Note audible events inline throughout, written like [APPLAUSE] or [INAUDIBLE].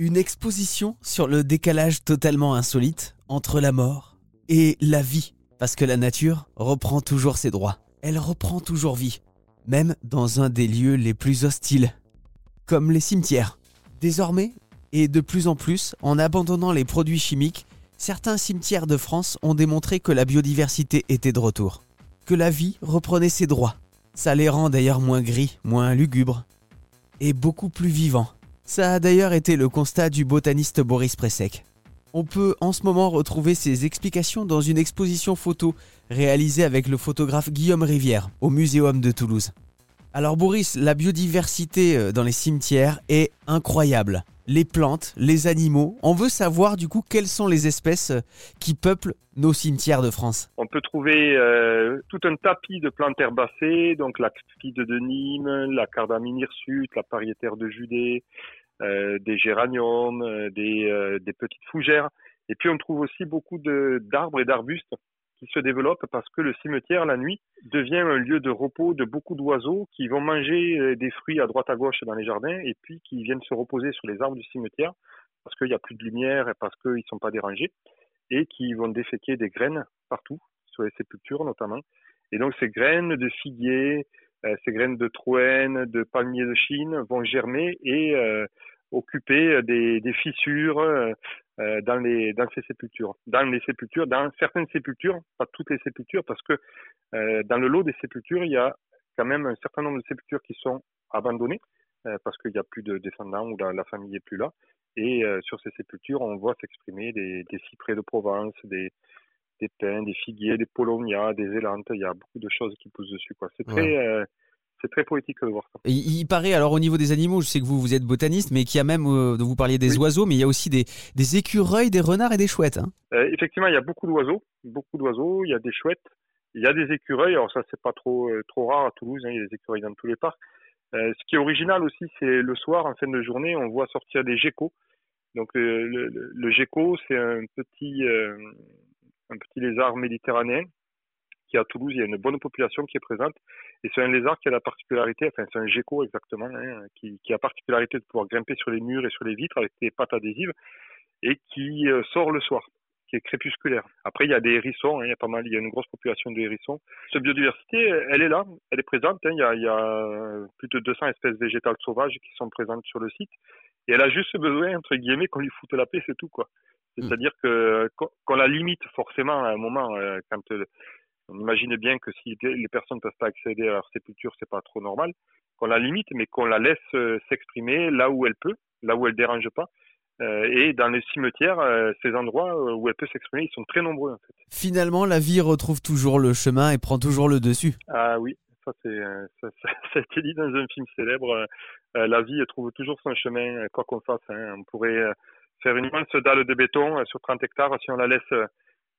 Une exposition sur le décalage totalement insolite entre la mort et la vie. Parce que la nature reprend toujours ses droits. Elle reprend toujours vie. Même dans un des lieux les plus hostiles. Comme les cimetières. Désormais, et de plus en plus, en abandonnant les produits chimiques, certains cimetières de France ont démontré que la biodiversité était de retour. Que la vie reprenait ses droits. Ça les rend d'ailleurs moins gris, moins lugubres. Et beaucoup plus vivants. Ça a d'ailleurs été le constat du botaniste Boris Pressek. On peut en ce moment retrouver ses explications dans une exposition photo réalisée avec le photographe Guillaume Rivière au Muséum de Toulouse. Alors Boris, la biodiversité euh, dans les cimetières est incroyable. Les plantes, les animaux, on veut savoir du coup quelles sont les espèces euh, qui peuplent nos cimetières de France. On peut trouver euh, tout un tapis de plantes herbacées, donc la cryptide de Nîmes, la cardamine hirsute, la pariétaire de Judée, des géraniums, euh, des, euh, des, petites fougères. Et puis on trouve aussi beaucoup d'arbres et d'arbustes qui se développent parce que le cimetière, la nuit, devient un lieu de repos de beaucoup d'oiseaux qui vont manger des fruits à droite à gauche dans les jardins et puis qui viennent se reposer sur les arbres du cimetière parce qu'il n'y a plus de lumière et parce qu'ils ne sont pas dérangés et qui vont déféquer des graines partout, sur les sépultures notamment. Et donc ces graines de figuier, euh, ces graines de troène, de palmier de Chine vont germer et euh, occuper des, des fissures euh, dans, les, dans ces sépultures. Dans les sépultures, dans certaines sépultures, pas toutes les sépultures, parce que dans le lot des sépultures, il y a quand même un certain nombre de sépultures qui sont abandonnées parce qu'il n'y a plus de descendants ou la, la famille n'est plus là. Et sur ces sépultures, on voit s'exprimer des, des, cyprès de Provence, des, des pins, des figuiers, des polonias, des élantes. Il y a beaucoup de choses qui poussent dessus. Quoi. C'est très, euh, c'est très poétique de voir ça. il, paraît, alors au niveau des animaux, je sais que vous, vous êtes botaniste, mais qu'il y a même, euh, vous parliez des oiseaux, mais il y a aussi des, des écureuils, des renards et des chouettes. Hein. Euh, effectivement, il y a beaucoup d'oiseaux, beaucoup d'oiseaux. Il y a des chouettes, il y a des écureuils. Alors ça, c'est pas trop, trop rare à Toulouse. Hein, il y a des écureuils dans tous les parcs. ce qui est original aussi, c'est le soir, en fin de journée, on voit sortir des geckos. Donc le, le, le gecko, c'est un petit, un petit lézard méditerranéen qui à Toulouse, il y a une bonne population qui est présente. Et c'est un lézard qui a la particularité, enfin c'est un gecko exactement, hein, qui, qui, a la particularité de pouvoir grimper sur les murs et sur les vitres avec des pattes adhésives et qui euh, sort le soir, qui est crépusculaire. Après, il y a des hérissons, hein, il y a pas mal, il y a une grosse population de hérissons. Cette biodiversité, elle est là, elle est présente. Hein, il, y a, il y a plus de 200 espèces végétales sauvages qui sont présentes sur le site. Et elle a juste besoin, entre guillemets, qu'on lui foute la paix, c'est tout, quoi. Mmh. C'est-à-dire que qu'on la limite forcément à un moment, euh, quand euh, on imagine bien que si les personnes ne peuvent pas accéder à leur sépulture, c'est pas trop normal, qu'on la limite, mais qu'on la laisse euh, s'exprimer là où elle peut, là où elle dérange pas. et dans les cimetières, ces endroits où elle peut s'exprimer, ils sont très nombreux en fait. Finalement, la vie retrouve toujours le chemin et prend toujours le dessus. Ah oui, ça c'est [LAUGHS] ça, ça, a été dit dans un film célèbre. la vie trouve toujours son chemin, quoi qu'on fasse. Hein. On pourrait faire une immense dalle de béton euh, sur 30 hectares. Si on la laisse, euh,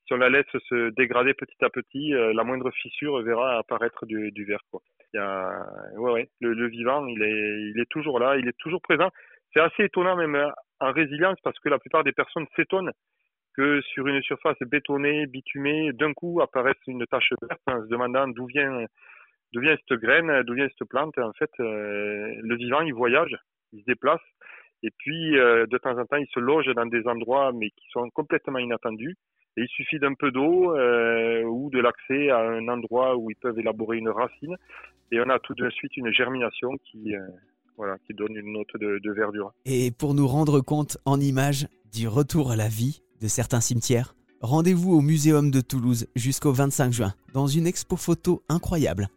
si on la laisse se dégrader petit à petit, euh, la moindre fissure verra apparaître du, du verre. Il y a, ouais, le, vivant, il est, il est toujours là, il est toujours présent. C'est assez étonnant même en résilience parce que la plupart des personnes s'étonnent que sur une surface bétonnée, bitumée, d'un coup apparaisse une tache verte en se demandant d'où vient, d'où vient cette graine, d'où vient cette plante. En fait, le vivant, il voyage, il se déplace et puis, euh, de temps en temps, ils se logent dans des endroits, mais qui sont complètement inattendus. Et il suffit d'un peu d'eau euh, ou de l'accès à un endroit où ils peuvent élaborer une racine. Et on a tout de suite une germination qui, euh, voilà, qui donne une note de, de verdure. Et pour nous rendre compte en images du retour à la vie de certains cimetières, rendez-vous au Muséum de Toulouse jusqu'au 25 juin dans une expo photo incroyable.